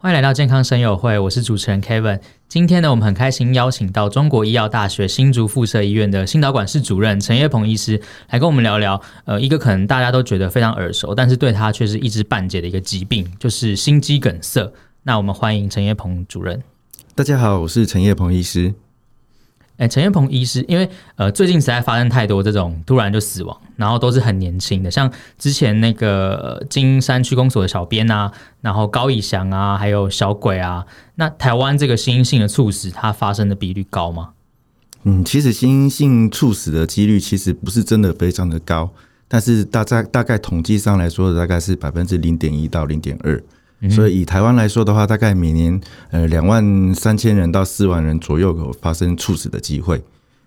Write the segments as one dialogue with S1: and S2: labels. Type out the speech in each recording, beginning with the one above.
S1: 欢迎来到健康声友会，我是主持人 Kevin。今天呢，我们很开心邀请到中国医药大学新竹附设医院的心导管室主任陈业鹏医师来跟我们聊聊。呃，一个可能大家都觉得非常耳熟，但是对他却是一知半解的一个疾病，就是心肌梗塞。那我们欢迎陈业鹏主任。
S2: 大家好，我是陈业鹏医师。
S1: 哎，陈彦鹏医师，因为呃最近实在发生太多这种突然就死亡，然后都是很年轻的，像之前那个金山区公所的小编啊，然后高以翔啊，还有小鬼啊，那台湾这个新兴性的猝死，它发生的比率高吗？
S2: 嗯，其实新兴性猝死的几率其实不是真的非常的高，但是大概大概统计上来说，大概是百分之零点一到零点二。所以以台湾来说的话，大概每年呃两万三千人到四万人左右有发生猝死的机会，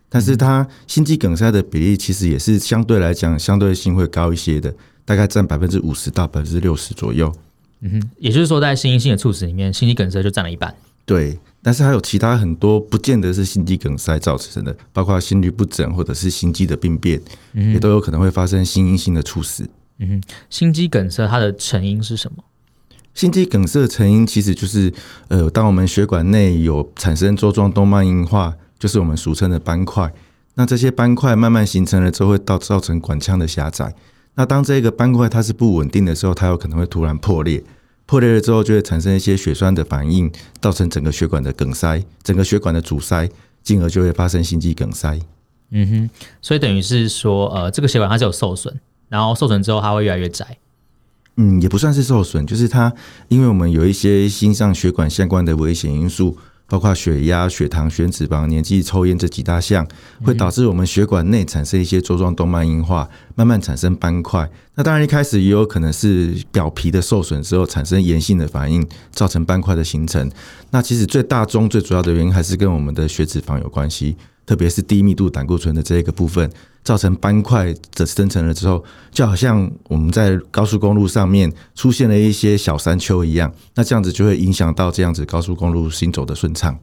S2: 但是它心肌梗塞的比例其实也是相对来讲相对性会高一些的，大概占百分之五十到百分之六十左右。
S1: 嗯哼，也就是说在心因性的猝死里面，心肌梗塞就占了一半。
S2: 对，但是还有其他很多不见得是心肌梗塞造成的，包括心律不整或者是心肌的病变，也都有可能会发生心因性的猝死。
S1: 嗯哼，心肌梗塞它的成因是什么？
S2: 心肌梗塞的成因其实就是，呃，当我们血管内有产生粥状动脉硬化，就是我们俗称的斑块。那这些斑块慢慢形成了之后，会造造成管腔的狭窄。那当这个斑块它是不稳定的时候，它有可能会突然破裂。破裂了之后，就会产生一些血栓的反应，造成整个血管的梗塞，整个血管的阻塞，进而就会发生心肌梗塞。
S1: 嗯哼，所以等于是说，呃，这个血管它是有受损，然后受损之后它会越来越窄。
S2: 嗯，也不算是受损，就是它，因为我们有一些心脏血管相关的危险因素，包括血压、血糖、血脂肪、年纪、抽烟这几大项，会导致我们血管内产生一些粥状动脉硬化，慢慢产生斑块。那当然一开始也有可能是表皮的受损之后产生炎性的反应，造成斑块的形成。那其实最大宗、最主要的原因还是跟我们的血脂肪有关系。特别是低密度胆固醇的这一个部分，造成斑块的生成了之后，就好像我们在高速公路上面出现了一些小山丘一样，那这样子就会影响到这样子高速公路行走的顺畅。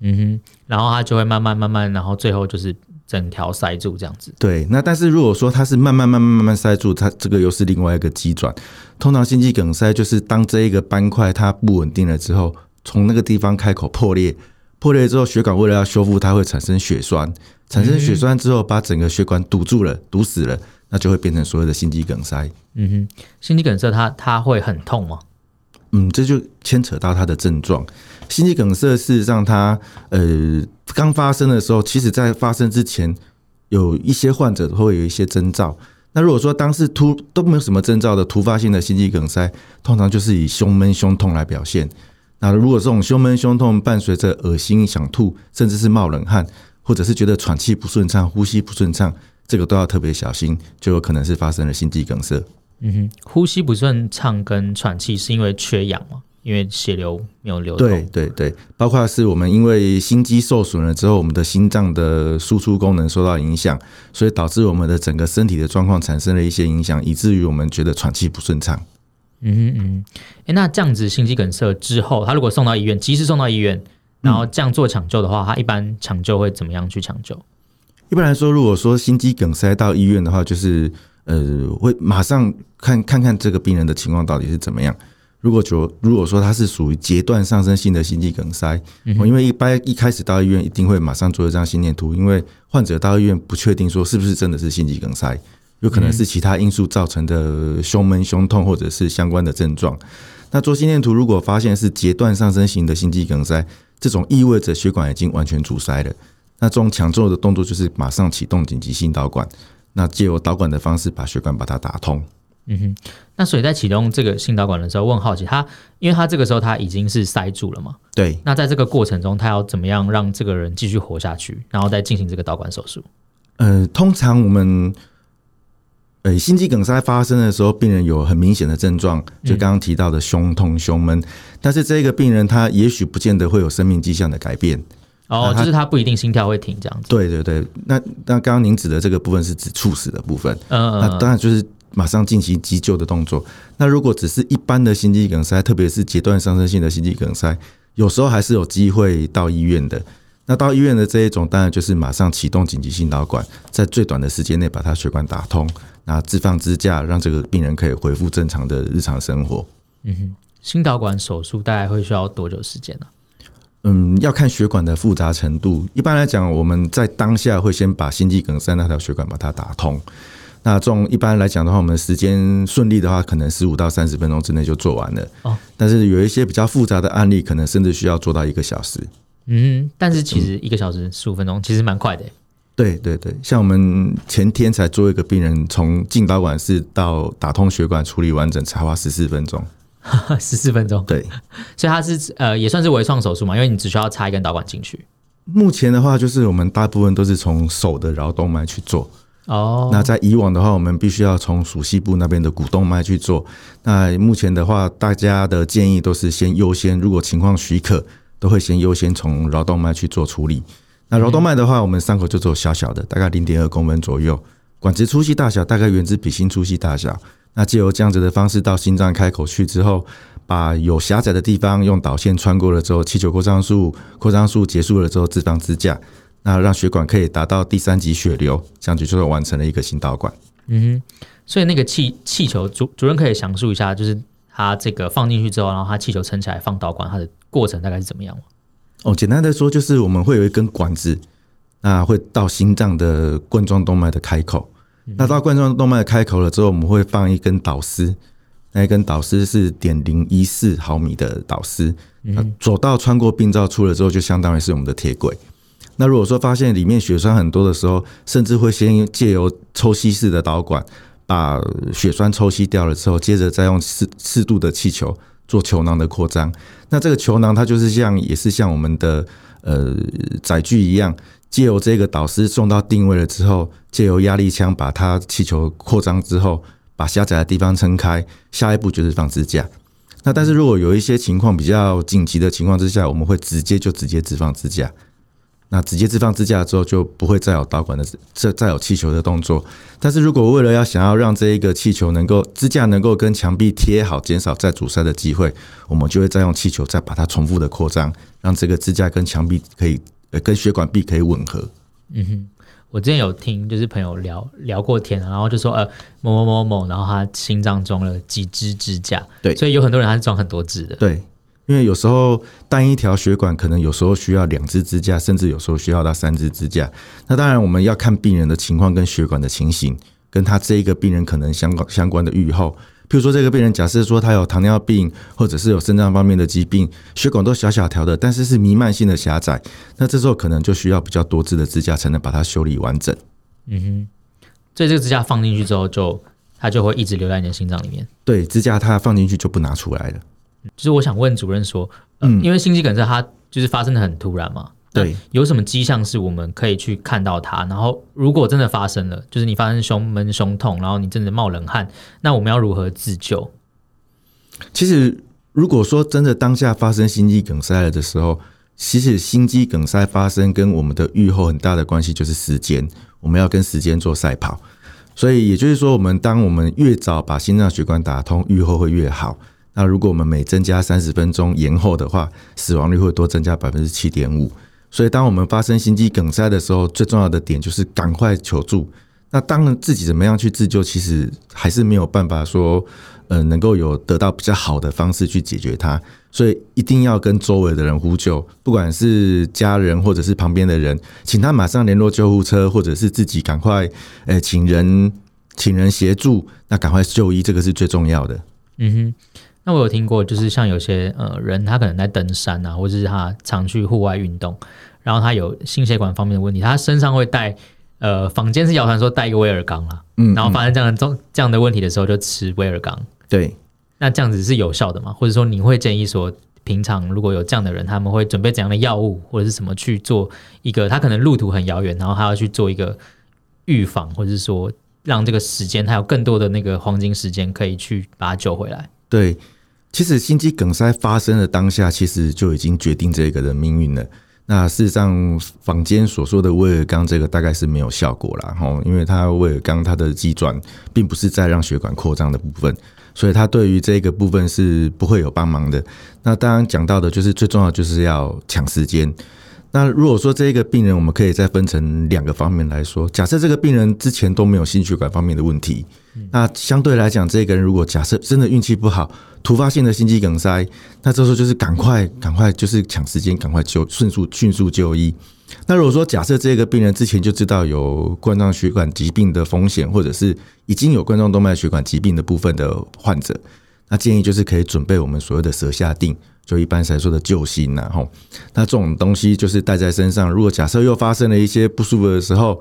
S1: 嗯哼，然后它就会慢慢慢慢，然后最后就是整条塞住这样子。
S2: 对，那但是如果说它是慢慢慢慢慢慢塞住，它这个又是另外一个机转。通常心肌梗塞就是当这一个斑块它不稳定了之后，从那个地方开口破裂。破裂之后，血管为了要修复，它会产生血栓。产生血栓之后，把整个血管堵住了，堵死了，那就会变成所谓的心肌梗塞。
S1: 嗯哼，心肌梗塞它它会很痛吗？
S2: 嗯，这就牵扯到它的症状。心肌梗塞事实上它，它呃刚发生的时候，其实在发生之前，有一些患者会有一些征兆。那如果说当时突都没有什么征兆的突发性的心肌梗塞，通常就是以胸闷、胸痛来表现。那如果这种胸闷、胸痛伴随着恶心、想吐，甚至是冒冷汗，或者是觉得喘气不顺畅、呼吸不顺畅，这个都要特别小心，就有可能是发生了心肌梗塞。
S1: 嗯哼，呼吸不顺畅跟喘气是因为缺氧吗？因为血流没有流动？
S2: 对对对，包括是我们因为心肌受损了之后，我们的心脏的输出功能受到影响，所以导致我们的整个身体的状况产生了一些影响，以至于我们觉得喘气不顺畅。
S1: 嗯嗯，哎，那这样子心肌梗塞之后，他如果送到医院，及时送到医院，然后这样做抢救的话，他一般抢救会怎么样去抢救？
S2: 一般来说，如果说心肌梗塞到医院的话，就是呃，会马上看看看这个病人的情况到底是怎么样。如果就如果说他是属于阶段上升性的心肌梗塞，我因为一般一开始到医院一定会马上做一张心电图，因为患者到医院不确定说是不是真的是心肌梗塞。有可能是其他因素造成的胸闷、胸痛，或者是相关的症状。那做心电图，如果发现是截断上升型的心肌梗塞，这种意味着血管已经完全阻塞了。那这种抢救的动作就是马上启动紧急性导管，那借由导管的方式把血管把它打通。
S1: 嗯哼。那所以在启动这个心导管的时候，我很好奇，他因为他这个时候他已经是塞住了嘛？
S2: 对。
S1: 那在这个过程中，他要怎么样让这个人继续活下去，然后再进行这个导管手术？
S2: 呃，通常我们。呃，心肌梗塞发生的时候，病人有很明显的症状，就刚刚提到的胸痛、胸闷。但是这个病人他也许不见得会有生命迹象的改变。
S1: 哦，就是他不一定心跳会停这样子。
S2: 对对对，那那刚刚您指的这个部分是指猝死的部分。嗯，那当然就是马上进行急救的动作。那如果只是一般的心肌梗塞，特别是阶段上升性的心肌梗塞，有时候还是有机会到医院的。那到医院的这一种，当然就是马上启动紧急心导管，在最短的时间内把它血管打通，那置放支架，让这个病人可以恢复正常的日常生活。
S1: 嗯哼，心导管手术大概会需要多久时间呢？
S2: 嗯，要看血管的复杂程度。一般来讲，我们在当下会先把心肌梗塞那条血管把它打通。那这种一般来讲的话，我们时间顺利的话，可能十五到三十分钟之内就做完了。哦，但是有一些比较复杂的案例，可能甚至需要做到一个小时。
S1: 嗯，但是其实一个小时十五分钟其实蛮快的。
S2: 对对对，像我们前天才做一个病人，从进导管室到打通血管处理完整，才花十四分钟。
S1: 十四分钟，
S2: 对，
S1: 所以它是呃也算是微创手术嘛，因为你只需要插一根导管进去。
S2: 目前的话，就是我们大部分都是从手的桡动脉去做。哦，那在以往的话，我们必须要从属膝部那边的股动脉去做。那目前的话，大家的建议都是先优先，如果情况许可，都会先优先从桡动脉去做处理。那桡动脉的话，我们伤口就做小小的，大概零点二公分左右，管子粗细大小大概原子笔芯粗细大小。那借由这样子的方式到心脏开口去之后，把有狭窄的地方用导线穿过了之后，气球扩张术扩张术结束了之后，置放支架，那让血管可以达到第三级血流，这样子就完成了一个心导管。
S1: 嗯哼，所以那个气气球主主任可以详述一下，就是它这个放进去之后，然后它气球撑起来放导管，它的过程大概是怎么样？
S2: 哦，简单的说，就是我们会有一根管子，那会到心脏的冠状动脉的开口。那到冠状动脉开口了之后，我们会放一根导丝，那一根导丝是点零一四毫米的导丝。那左道穿过病灶出了之后，就相当于是我们的铁轨。那如果说发现里面血栓很多的时候，甚至会先借由抽吸式的导管把血栓抽吸掉了之后，接着再用适适度的气球做球囊的扩张。那这个球囊它就是像也是像我们的呃载具一样。借由这个导师送到定位了之后，借由压力枪把它气球扩张之后，把狭窄的地方撑开。下一步就是放支架。那但是如果有一些情况比较紧急的情况之下，我们会直接就直接置放支架。那直接置放支架之后，就不会再有导管的这再有气球的动作。但是如果为了要想要让这一个气球能够支架能够跟墙壁贴好，减少再阻塞的机会，我们就会再用气球再把它重复的扩张，让这个支架跟墙壁可以。跟血管壁可以吻合。
S1: 嗯哼，我之前有听，就是朋友聊聊过天，然后就说，呃，某某某某，然后他心脏装了几支支架，
S2: 对，
S1: 所以有很多人他是装很多支的，
S2: 对，因为有时候单一条血管可能有时候需要两支支架，甚至有时候需要到三支支架。那当然我们要看病人的情况跟血管的情形，跟他这一个病人可能相关相关的预后。譬如说，这个病人假设说他有糖尿病，或者是有肾脏方面的疾病，血管都小小条的，但是是弥漫性的狭窄，那这时候可能就需要比较多支的支架才能把它修理完整。
S1: 嗯哼，所以这个支架放进去之后就，就它就会一直留在你的心脏里面。
S2: 对，支架它放进去就不拿出来了。
S1: 就是我想问主任说，呃、嗯，因为心肌梗塞它就是发生的很突然嘛。对，有什么迹象是我们可以去看到它？然后，如果真的发生了，就是你发生胸闷、胸痛，然后你真的冒冷汗，那我们要如何自救？
S2: 其实，如果说真的当下发生心肌梗塞了的时候，其实心肌梗塞发生跟我们的预后很大的关系就是时间，我们要跟时间做赛跑。所以，也就是说，我们当我们越早把心脏血管打通，预后会越好。那如果我们每增加三十分钟延后的话，死亡率会多增加百分之七点五。所以，当我们发生心肌梗塞的时候，最重要的点就是赶快求助。那当然，自己怎么样去自救，其实还是没有办法说，呃，能够有得到比较好的方式去解决它。所以，一定要跟周围的人呼救，不管是家人或者是旁边的人，请他马上联络救护车，或者是自己赶快，呃，请人请人协助，那赶快就医，这个是最重要的。
S1: 嗯哼。那我有听过，就是像有些呃人，他可能在登山啊，或者是他常去户外运动，然后他有心血管方面的问题，他身上会带呃，坊间是谣传说带一个威尔刚啦，嗯，然后发生这样的这这样的问题的时候，就吃威尔刚。
S2: 对，
S1: 那这样子是有效的吗？或者说你会建议说，平常如果有这样的人，他们会准备怎样的药物或者是什么去做一个，他可能路途很遥远，然后他要去做一个预防，或者是说让这个时间他有更多的那个黄金时间可以去把他救回来。
S2: 对，其实心肌梗塞发生的当下，其实就已经决定这个人命运了。那事实上，坊间所说的威尔刚这个大概是没有效果啦，吼，因为它威尔刚它的机转并不是在让血管扩张的部分，所以它对于这个部分是不会有帮忙的。那当然讲到的就是最重要就是要抢时间。那如果说这个病人，我们可以再分成两个方面来说。假设这个病人之前都没有心血管方面的问题，那相对来讲，这个人如果假设真的运气不好，突发性的心肌梗塞，那这时候就是赶快赶快就是抢时间，赶快就迅速迅速就医。那如果说假设这个病人之前就知道有冠状血管疾病的风险，或者是已经有冠状动脉血管疾病的部分的患者，那建议就是可以准备我们所谓的舌下錠。就一般来说的救心呐，吼，那这种东西就是带在身上。如果假设又发生了一些不舒服的时候，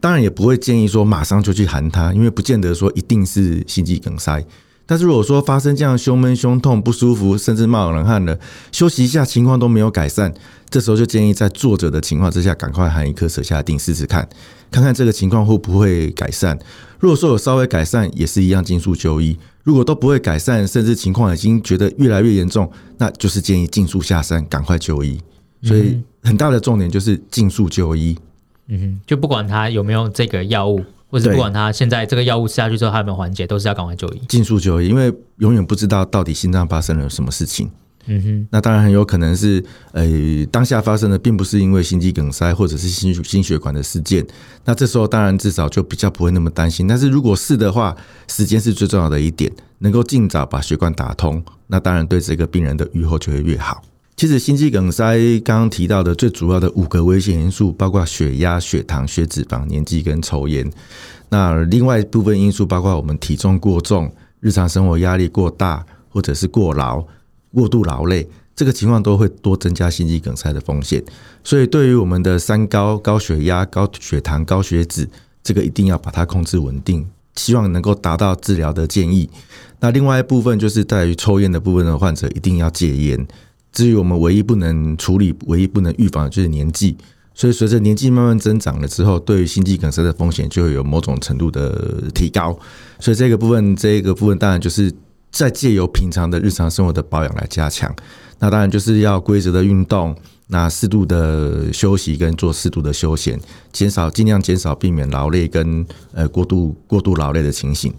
S2: 当然也不会建议说马上就去含它，因为不见得说一定是心肌梗塞。但是如果说发生这样胸闷、胸痛、不舒服，甚至冒冷汗了，休息一下情况都没有改善，这时候就建议在坐着的情况之下，赶快含一颗舌下錠试试看，看看这个情况会不会改善。如果说有稍微改善，也是一样尽速就医。如果都不会改善，甚至情况已经觉得越来越严重，那就是建议尽速下山，赶快就医。所以很大的重点就是尽速就医。
S1: 嗯哼，就不管他有没有这个药物，或者不管他现在这个药物吃下去之后他有没有缓解，都是要赶快就医，
S2: 尽速就医，因为永远不知道到底心脏发生了什么事情。
S1: 嗯哼，
S2: 那当然很有可能是，呃，当下发生的并不是因为心肌梗塞或者是心心血管的事件。那这时候当然至少就比较不会那么担心。但是如果是的话，时间是最重要的一点，能够尽早把血管打通，那当然对这个病人的预后就会越好。其实心肌梗塞刚刚提到的最主要的五个危险因素，包括血压、血糖、血脂肪、年纪跟抽烟。那另外部分因素包括我们体重过重、日常生活压力过大，或者是过劳。过度劳累，这个情况都会多增加心肌梗塞的风险。所以，对于我们的三高、高血压、高血糖、高血脂，这个一定要把它控制稳定，希望能够达到治疗的建议。那另外一部分就是在于抽烟的部分的患者一定要戒烟。至于我们唯一不能处理、唯一不能预防的就是年纪。所以，随着年纪慢慢增长了之后，对于心肌梗塞的风险就会有某种程度的提高。所以，这个部分，这个部分当然就是。再借由平常的日常生活的保养来加强，那当然就是要规则的运动，那适度的休息跟做适度的休闲，减少尽量减少避免劳累跟呃过度过度劳累的情形。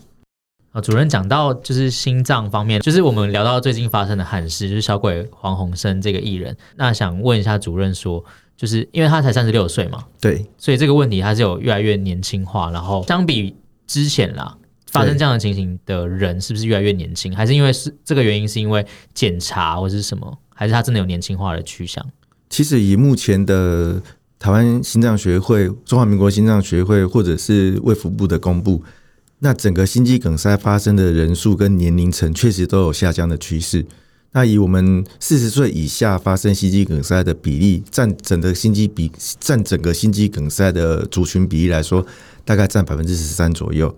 S1: 啊，主任讲到就是心脏方面，就是我们聊到最近发生的憾事，就是小鬼黄鸿升这个艺人。那想问一下主任说，就是因为他才三十六岁嘛，
S2: 对，
S1: 所以这个问题他是有越来越年轻化，然后相比之前啦。发生这样的情形的人是不是越来越年轻？还是因为是这个原因？是因为检查或者是什么？还是他真的有年轻化的趋向？
S2: 其实以目前的台湾心脏学会、中华民国心脏学会或者是卫福部的公布，那整个心肌梗塞发生的人数跟年龄层确实都有下降的趋势。那以我们四十岁以下发生心肌梗塞的比例，占整个心肌比占整个心肌梗塞的族群比例来说，大概占百分之十三左右。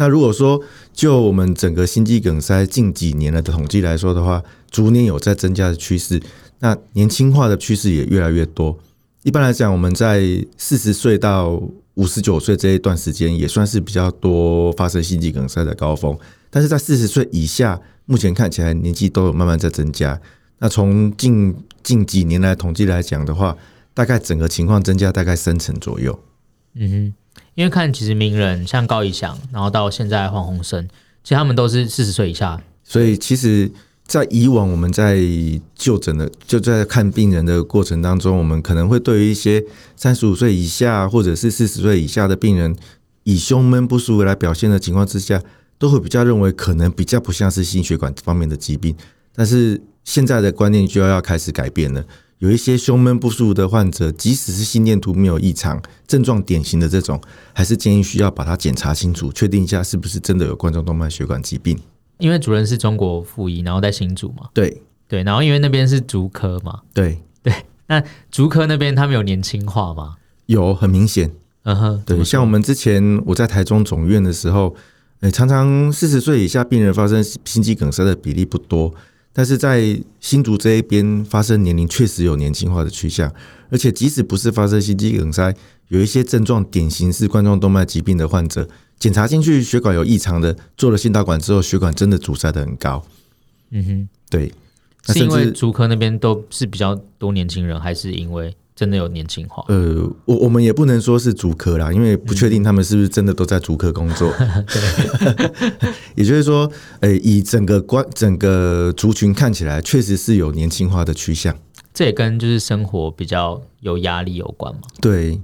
S2: 那如果说就我们整个心肌梗塞近几年的统计来说的话，逐年有在增加的趋势，那年轻化的趋势也越来越多。一般来讲，我们在四十岁到五十九岁这一段时间，也算是比较多发生心肌梗塞的高峰。但是在四十岁以下，目前看起来年纪都有慢慢在增加。那从近近几年来统计来讲的话，大概整个情况增加大概三成左右。
S1: 嗯哼。因为看其实名人像高以翔，然后到现在黄鸿升，其实他们都是四十岁以下。
S2: 所以其实，在以往我们在就诊的就在看病人的过程当中，我们可能会对于一些三十五岁以下或者是四十岁以下的病人，以胸闷不舒服来表现的情况之下，都会比较认为可能比较不像是心血管方面的疾病。但是现在的观念就要开始改变了。有一些胸闷不舒服的患者，即使是心电图没有异常，症状典型的这种，还是建议需要把它检查清楚，确定一下是不是真的有冠状动脉血管疾病。
S1: 因为主任是中国附医，然后在新竹嘛，
S2: 对
S1: 对，然后因为那边是竹科嘛，
S2: 对
S1: 对，那竹科那边他们有年轻化吗？
S2: 有，很明显。
S1: 嗯哼，
S2: 对，像我们之前我在台中总院的时候，诶，常常四十岁以下病人发生心肌梗塞的比例不多。但是在新竹这一边发生年龄确实有年轻化的趋向，而且即使不是发生心肌梗塞，有一些症状典型是冠状动脉疾病的患者，检查进去血管有异常的，做了心导管之后，血管真的阻塞的很高。
S1: 嗯哼，
S2: 对，
S1: 是因为竹科那边都是比较多年轻人，还是因为真的有年轻化？
S2: 呃，我我们也不能说是主科啦，因为不确定他们是不是真的都在主科工作。
S1: 嗯、对，
S2: 也就是说，诶、欸，以整个关整个族群看起来，确实是有年轻化的趋向。
S1: 这也跟就是生活比较有压力有关吗？
S2: 对，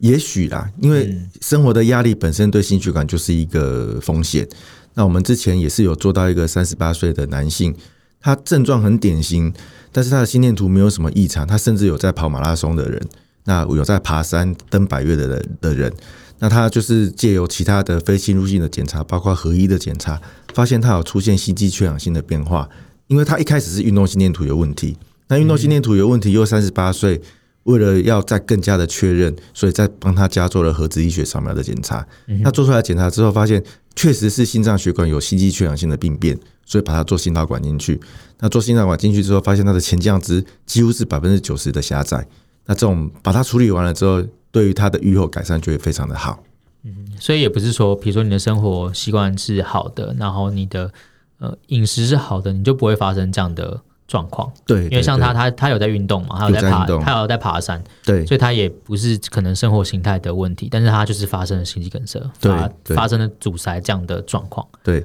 S2: 也许啦，因为生活的压力本身对心血管就是一个风险。那我们之前也是有做到一个三十八岁的男性。他症状很典型，但是他的心电图没有什么异常。他甚至有在跑马拉松的人，那有在爬山、登百岳的人的人，那他就是借由其他的非侵入性的检查，包括合一的检查，发现他有出现心肌缺氧性的变化。因为他一开始是运动心电图有问题，那运动心电图有问题又三十八岁，为了要再更加的确认，所以再帮他加做了核子医学扫描的检查。那做出来检查之后，发现确实是心脏血管有心肌缺氧性的病变。所以把它做心导管进去，那做心导管进去之后，发现它的前降支几乎是百分之九十的狭窄。那这种把它处理完了之后，对于它的预后改善就会非常的好。
S1: 嗯，所以也不是说，比如说你的生活习惯是好的，然后你的呃饮食是好的，你就不会发生这样的状况。
S2: 对，对，对，
S1: 因为像他，他他有在运动嘛，他有在爬，他有在爬山，对，所以他也不是可能生活形态的问题，但是他就是发生了心肌梗塞，发发生了阻塞这样的状况。
S2: 对。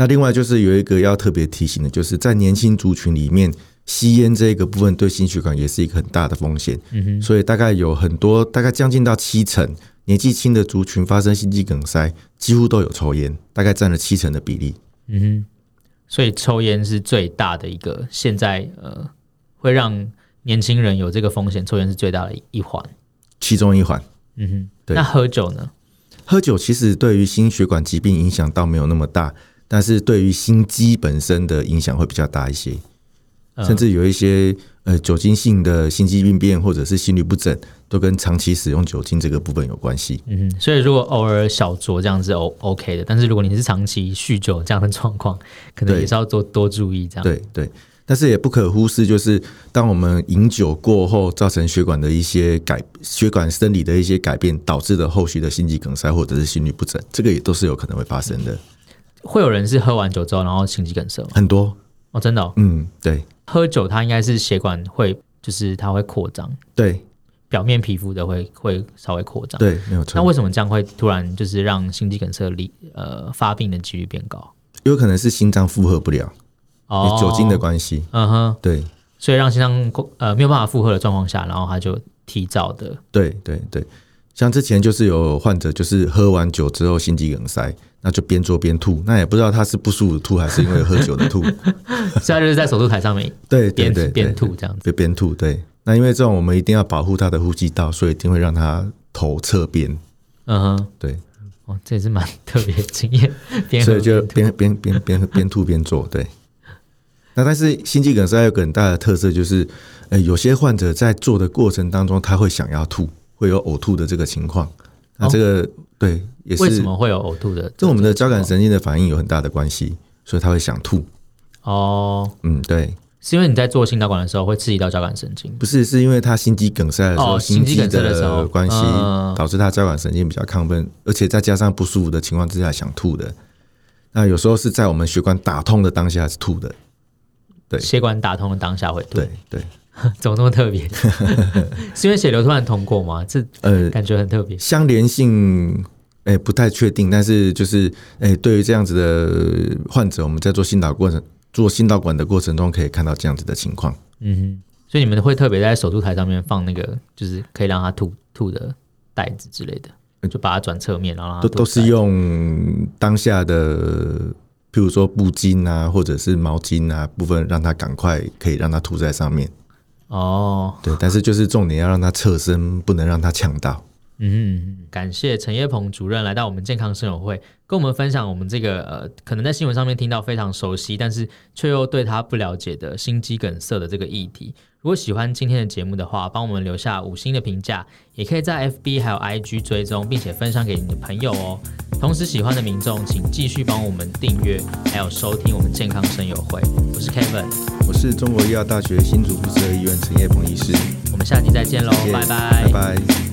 S2: 那另外就是有一个要特别提醒的，就是在年轻族群里面，吸烟这个部分对心血管也是一个很大的风险。嗯哼，所以大概有很多，大概将近到七成年纪轻的族群发生心肌梗塞，几乎都有抽烟，大概占了七成的比例。
S1: 嗯哼，所以抽烟是最大的一个，现在呃会让年轻人有这个风险，抽烟是最大的一环，
S2: 其中一环。
S1: 嗯哼，对。那喝酒呢？
S2: 喝酒其实对于心血管疾病影响倒没有那么大。但是对于心肌本身的影响会比较大一些，甚至有一些呃酒精性的心肌病变或者是心律不整，都跟长期使用酒精这个部分有关系。
S1: 嗯，所以如果偶尔小酌这样是 O OK 的，但是如果你是长期酗酒这样的状况，可能也是要多多注意这样。
S2: 对对，但是也不可忽视，就是当我们饮酒过后造成血管的一些改血管生理的一些改变，导致的后续的心肌梗塞或者是心律不整，这个也都是有可能会发生的。
S1: 会有人是喝完酒之后，然后心肌梗塞吗？
S2: 很多
S1: 哦，真的哦。
S2: 嗯，对，
S1: 喝酒它应该是血管会，就是它会扩张，
S2: 对，
S1: 表面皮肤的会会稍微扩张，
S2: 对，没有错。
S1: 那为什么这样会突然就是让心肌梗塞离呃发病的几率变高？
S2: 有可能是心脏负荷不了，哦，酒精的关系，
S1: 嗯哼，
S2: 对，
S1: 所以让心脏呃没有办法负荷的状况下，然后它就提早的，
S2: 对对对。像之前就是有患者，就是喝完酒之后心肌梗塞，那就边做边吐，那也不知道他是不舒服吐还是因为喝酒的吐。
S1: 现在就是在手术台上面，
S2: 对对对，
S1: 边吐这样子，
S2: 就边吐。对，那因为这种我们一定要保护他的呼吸道，所以一定会让他头侧边。
S1: 嗯哼，
S2: 对，
S1: 哦，这也是蛮特别的经验，边
S2: 所以就边边边边边吐边做。对，那但是心肌梗塞有个很大的特色，就是呃，有些患者在做的过程当中，他会想要吐。会有呕吐的这个情况，那这个、哦、对也是为
S1: 什么会有呕吐的？
S2: 跟我们的交感神经的反应有很大的关系，所以他会想吐。
S1: 哦，
S2: 嗯，对，
S1: 是因为你在做心导管的时候会刺激到交感神经？
S2: 不是，是因为他心肌梗塞的时候，
S1: 哦、心肌梗塞的时候
S2: 关系导致他交感神经比较亢奋，而且再加上不舒服的情况之下想吐的。那有时候是在我们血管打通的当下是吐的，对，
S1: 血管打通的当下会吐，
S2: 对对。
S1: 怎么那么特别？是因为血流突然通过吗？这呃，感觉很特别、呃。
S2: 相连性，哎、欸，不太确定。但是就是，哎、欸，对于这样子的患者，我们在做心导过程、做心导管的过程中，可以看到这样子的情况。
S1: 嗯哼，所以你们会特别在手术台上面放那个，就是可以让他吐吐的袋子之类的，就把它转侧面，然后都
S2: 都是用当下的，譬如说布巾啊，或者是毛巾啊部分，让它赶快可以让它吐在上面。
S1: 哦，
S2: 对，但是就是重点要让他侧身，不能让他呛到。
S1: 嗯，感谢陈业鹏主任来到我们健康生友会，跟我们分享我们这个呃，可能在新闻上面听到非常熟悉，但是却又对他不了解的心肌梗塞的这个议题。如果喜欢今天的节目的话，帮我们留下五星的评价，也可以在 FB 还有 IG 追踪，并且分享给你的朋友哦。同时，喜欢的民众请继续帮我们订阅，还有收听我们健康声友会。我是 Kevin，
S2: 我是中国医药大学新竹附设医院陈业鹏医师。
S1: 我们下期再见喽，拜拜，
S2: 拜拜。